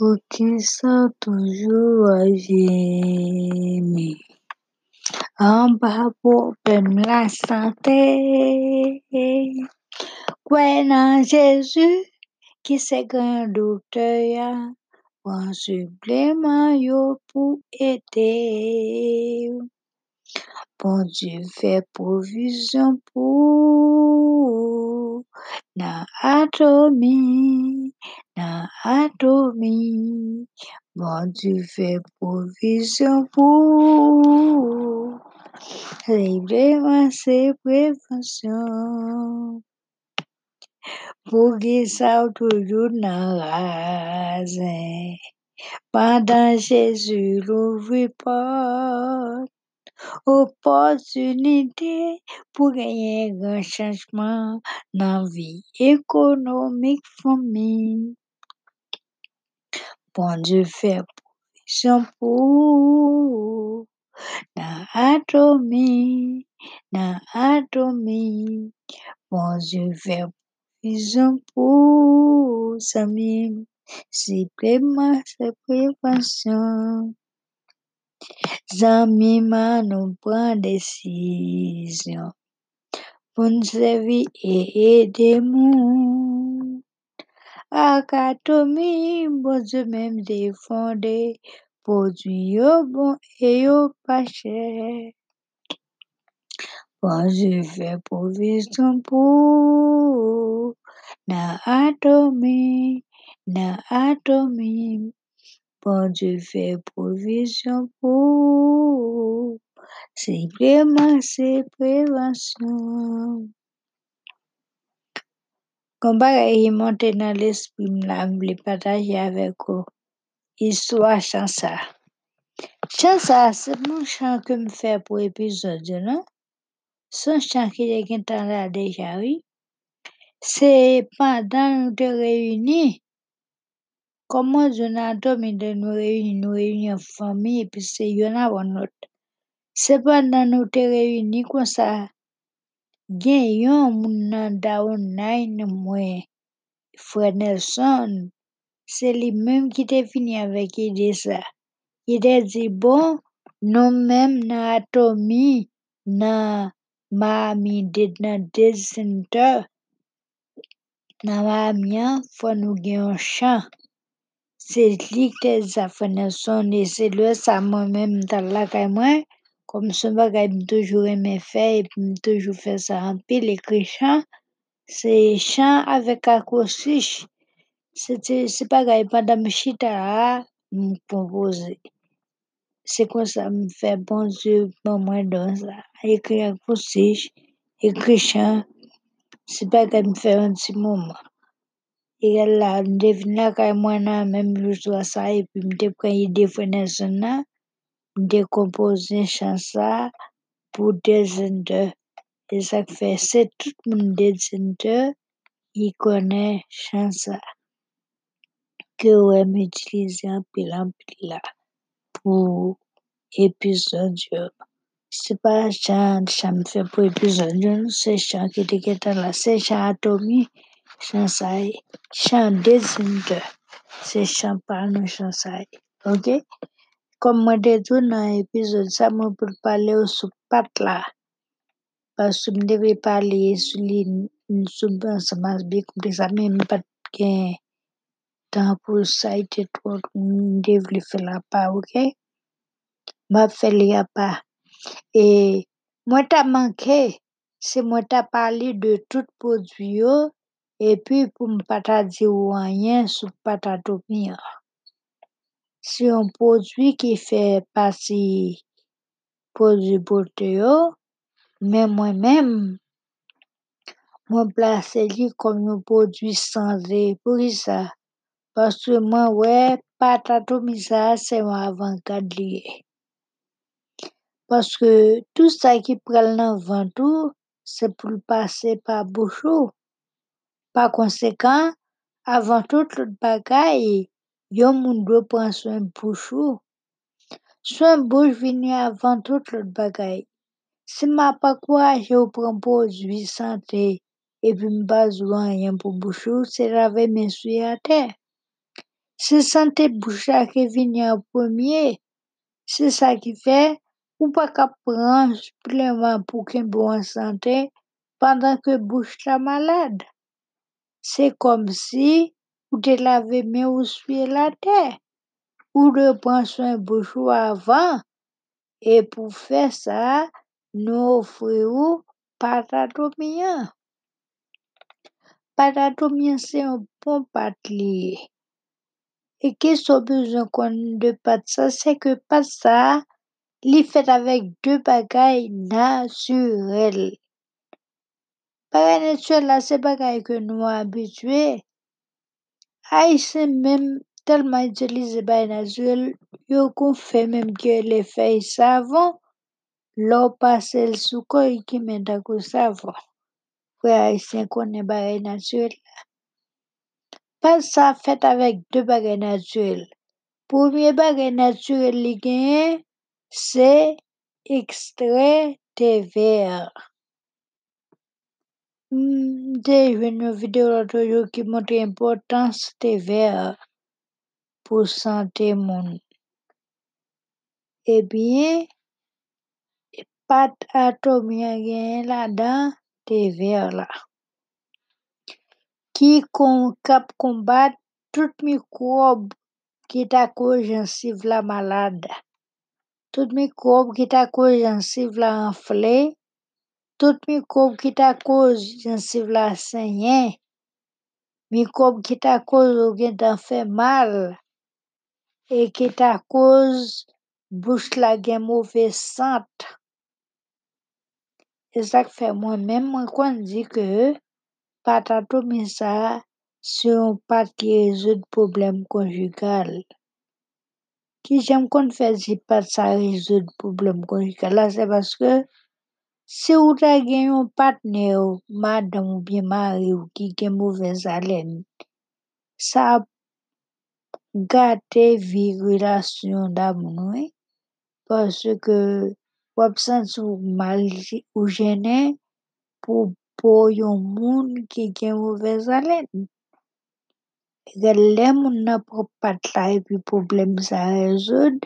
Soient toujours aimer. En bas pour la santé. Croyez Jésus qui c'est grand docteur. Un supplément yo pour aider. Bon Dieu fait provision pour na atomie, na atomie. Bon Dieu fait provision pour Simplement c'est prévention. Pour qu'ils soient toujours dans rasin. Pendant Jésus l'ouvre porte. Opportunité pour gagner un grand changement dans la vie économique famille. Bon Dieu fait provision pour dans atomie, dans atomie. Bon Dieu fait provision pour Samim. Supplément, c'est prévention. Zami ma nous prend décision. Nous servir et aider moun. Akatomi, bon Dieu même défendé. Produit yo bon et yo pas cher. Bon Dieu fait provision pour na atomie, na atomie. Bon Dieu fait provision pour c'est prévention. Comme bagay qui monte dans l'esprit, m'la m'vle partager avec vous. Histoire chansa. Chansa, c'est mon chant que me fait pour épisode, non? Son chant qui est déjà, oui. C'est pendant te réunis. Comment dormi de nous réunir, nous réunir en famille, et puis c'est y'en a un autre. C'est pendant nous te réunis comme ça. gen yon moun nan daon nayn mwen fwè Nelson, se li menm ki te fini avèk ide sa. Ide di bon, nou menm nan atomi nan mami ded nan dez center, nan mami an fwa nou gen yon chan. Se li te zafè Nelson, e se lè sa mwen menm tal lakay mwen, Comme ce bagay m aimé faire et puis m ça en pile écrit chant. C'est chant avec acoustique. C'était c'est bagay pendant me chita m composer. C'est comme ça me fait bon Dieu bon moi dans ça. Écrit acoustique, écrit chant. C'est bagay me fait un petit moment. Et là, m la caille moi nan jour ça et puis m te idée frère Nelson là. De composer chansa pour des center. Et ça fait, c'est tout le monde des center, il connaît chansa que ouais m'utiliser en pile en pile là pour épisode. C'est pas chant, chant me fait pour épisode, c'est chant qui était là, c'est chant atomique, chant ça, chant des center. C'est chant ça. OK? Comme moi te dit dans l'épisode, ça moi pour parler au pat là. Parce que je devais parler sur les sous ensemble bien comme ça, mais pas de temps pour ça, et je devais faire la part, ok? M'a fait la part. Et moi t'as manqué, c'est moi t'as parlé de tout produit yo, et puis pour me pas dire rien sur patatopia. C'est un produit qui fait partie produit yo, mais moi-même, moi place lui comme un produit. Pour ça? Parce que moi, ouais, patatomi ça, c'est un avant-garde. Parce que tout ça qui prend le ventre, c'est pour le passer par bouchon. Par conséquent, avant toute l'autre bagaille, yon moun doit prendre soin bouchon. Soin bouche vient avant toute l'autre bagaille. Si m'a pas courage ou produit santé et puis m'pas rien pour bouchon, c'est laver mes souliers à terre. Se sante bouche la ki vini an pwemye, se sa ki fe, ou pa ka pran supleman pou ken bo an sante, pandan ke bouche la malade. Se kom si, ou te lave men ou suye la te, ou de pran soin bouche ou avan, e pou fe sa, nou ofre ou patatomian. Patatomian se yon bon pat liye. E ke so bezon kon de pat sa, se ke pat sa, li fet avèk de bagay naturel. Bagay naturel la, se bagay ke nou abitue, Haitien men telman itilize bagay naturel, yo kon fe menm ke le fey savon, lò pase l sou koy ki men takou savon. Fwe Haitien konen bagay naturel la. Pat sa fet avèk de bagay naturel. Poumye bagay naturel li genyen, se ekstret te ver. Mte jwen nou video loto yo ki montre importans te ver pou sante moun. Ebyen, patatomian genyen la dan te ver la. Ki kon kap kombat tout mikrob ki ta kou jansiv la malade. Tout mikrob ki ta kou jansiv la enfle, tout mikrob ki ta kou jansiv la senyen, mikrob ki ta kou ou gen tan fe mal, e ki ta kou bouche la gen mouve sante. E sak fe mwen men mwen kon di ke patatomi sa se yon pat ki rezout problem konjugal. Ki jem kon fè di pat sa rezout problem konjugal la, se baske Se ou ta gen yon patne ou, madan ou bien mari ou ki gen mouvez alen, sa gate vi relasyon da moun we, eh? parce ke wap san sou mal ou jene pou po yon moun ki gen mouvez alen. E gen le moun nan pou patla e pi problem sa rezod,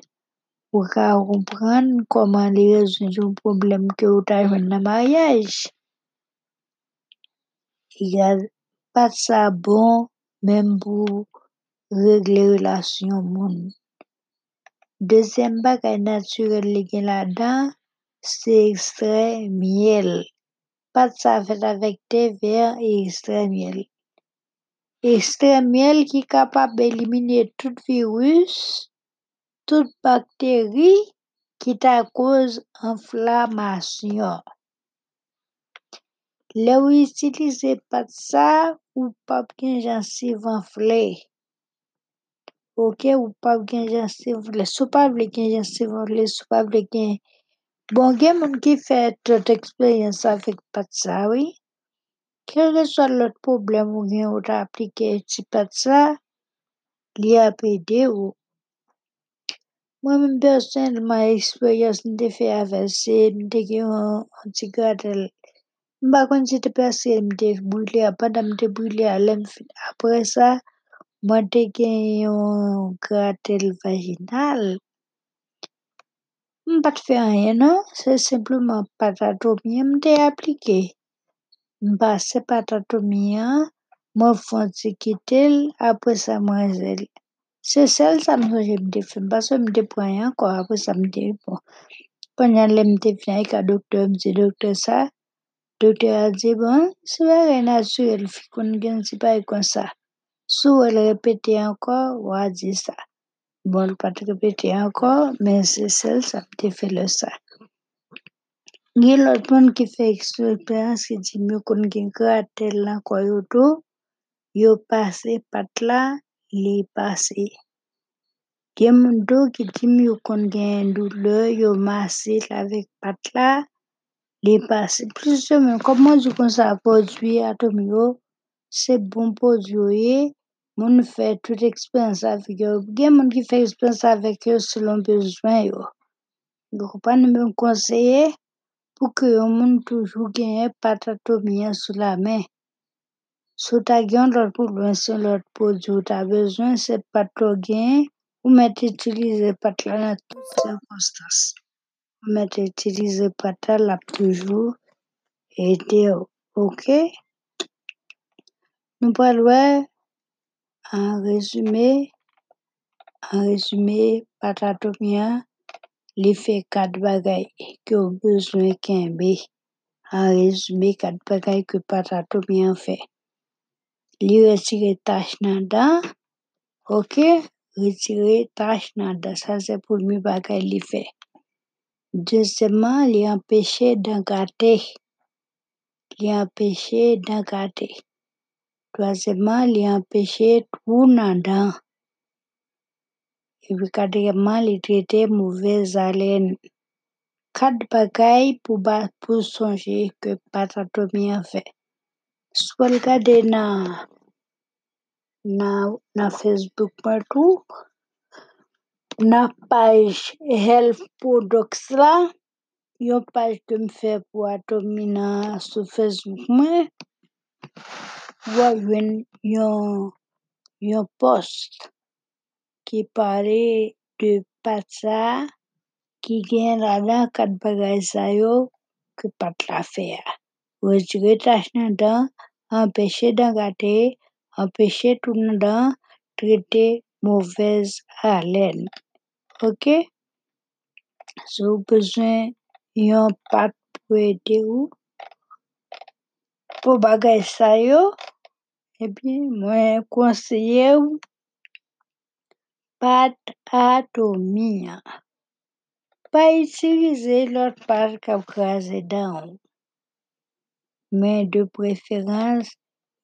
rezoud, ou ka roupran koman li rezoud yon problem ki ou ta yon nan mayaj. Yal pat sa bon men pou regle relasyon moun. Dezem bagay naturel li gen la dan, se ekstret miel. Pat sa fet avèk te ver e ekstret miel. Ekstret miel ki kapab elimine tout virus, tout bakteri ki ta kouz enflamasyon. Le ou itilize pat sa, ou pap gen jansiv enfle. Ok, ou pap gen jansiv enfle. Sou pap gen jansiv enfle, sou pap gen... Bon gen moun ki fè tout eksperyens avèk pat sa, oui. Kèlke so lòt problem ou gen ou ta aplike ti pat sa, li apède ou. Mwen mwen personelman eksperyans mwen te fe avese, mwen te gen an ti gradel. Mwen bakon se te perse mwen te brile a, pandan mwen te brile a lem fin. Apre sa, mwen te gen yon gradel vaginal. Mwen pat fe anyen non? an, se simplement patatomian mwen te aplike. Mwen pase patatomian, mwen fonsi kitel, apre sa mwen zel. Se sel sa mwen jemde fè, mba se mte pranyan kwa apre sa mte fè. Pwennan lè mte fè anye ka doktor, mte doktor sa, doktor a di bon, se wè re naturel fi kon gen si pa yon kon sa. Sou wè le repete ankor, wadi sa. Bon, l pati repete ankor, men se sel sa mte fè le sa. Nye lot moun ki fè eksperyans ki di myo kon gen lan kwa pase pat la, li pase. Gen moun do ki di myo kon gen doule, yo mase la vek pat la, li pase. Plus se men, koman di kon sa podwi ato myo, se bon podyo ye, moun fè tout eksperyans avek yo. Gen moun ki fè eksperyans avek yo selon bezwen yo. Yo pan mwen konseye, pou ke yo moun toujou genye patatomian sou la men. Sou ta gen lot problem se lot prodwi ou ta bezwen, se pat lo gen, ou met itilize pat la nan tout sirkonstans. Ou met itilize pat la la toujou ede ou. Ok? Nou pal wè, an rezume, an rezume pat atomia, li fe kat bagay ki ou bezwen kenbe. An rezume kat bagay ki pat atomia fe. Li retire tache nan dan, ok? Retire tache nan dan, sa se pou mi bagay li fe. Dezemman, li empeshe dan gate. Li empeshe dan gate. Toazemman, li empeshe trou nan dan. Epi kategeman, li trete mouvez alen. Kat bagay pou ba pou sonje ke pat atomia gade nan nan Facebook patou, nan page Health Products la, yon page ke m fe pou atomina sou Facebook mwen, wajwen yon yon post. Ki pale de pat sa ki gen la dan kat bagay sa yo ke pat la fe gate, empeshe trou nan dan, trete mouvez alen. Ok? Sou bezwen yon pat pou ede ou, pou bagay sa yo, epi mwen konseye ou, pat atomia. Pa itilize lot pat kap kaze dan ou. Men de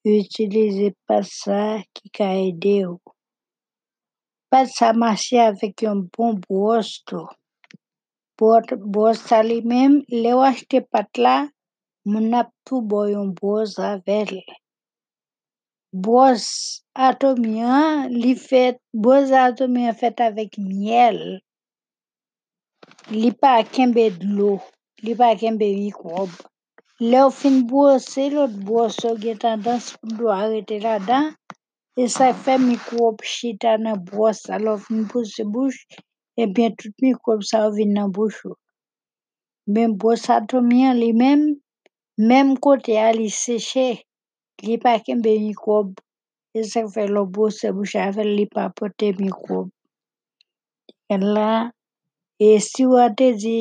utilize pat sa ki ka ede ou. Pat sa masye avek yon bon bros tou. Bros sa li men, le ou achete pat la, moun ap tou bo yon bros avel. Bros atomia, li fet, bros atomia fet avek miel. Li pa kenbe dlo, li pa kenbe mikrob. Le ou fin brose, lot bwose ou gen tendans pou do arete la dan. E sa fe mikrop chita nan bwose, alo fin brose bouch, ebyen tout mikrop sa ou vin nan bouch ou. Men bwose atomyan li men, men kote a li seche, li pa kembe mikrob. E sa fe lo brose bouch avel li pa pote mikrob. En la, e si wate di,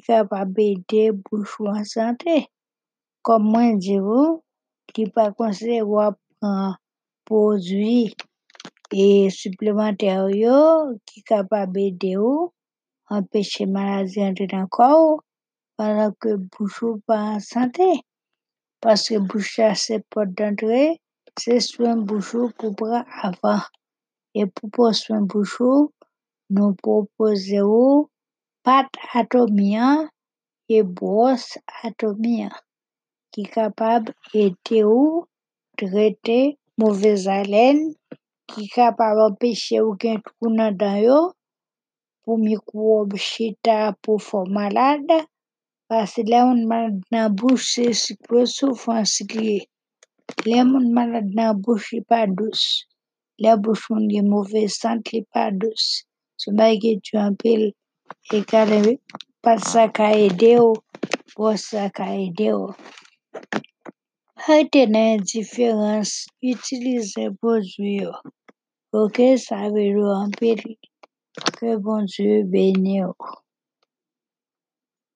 fe un an, avek selman boate bros sa, ouwe, ou ka fe un an avel. E ka la, li konseye pou itilize bon bros, ki ka pa bede bouchou an sante. Kom mwen di ou, ki pa konseye wap an prodwi e suplementer yo, ki ka pa bede ou, an peche malazi an de nan kou, padan ke bouchou pa an sante. Paske boucha se pot dantre, se swen bouchou pou pra avan. E pou swen bouchou, nou propose ou, pat atomia, e bros atomia, ki kapab ete ou, trete mouvez alen, ki kapab apeshe ou gen trou nan dan yo, pou mikrob chita pou fò malade, pasi le moun malade nan bouch se siklo soufan sikli. Le moun malade nan bouch li pa dous. Le bouch moun gen mouvez sante li pa dous. Sou bagye tu anpil, e kade E Hikari fasa kaideo wasa kaideo. Hardenan diferans itilize bonjouyo. Oke sabe yo amperi. Ke bonjouyo benyo.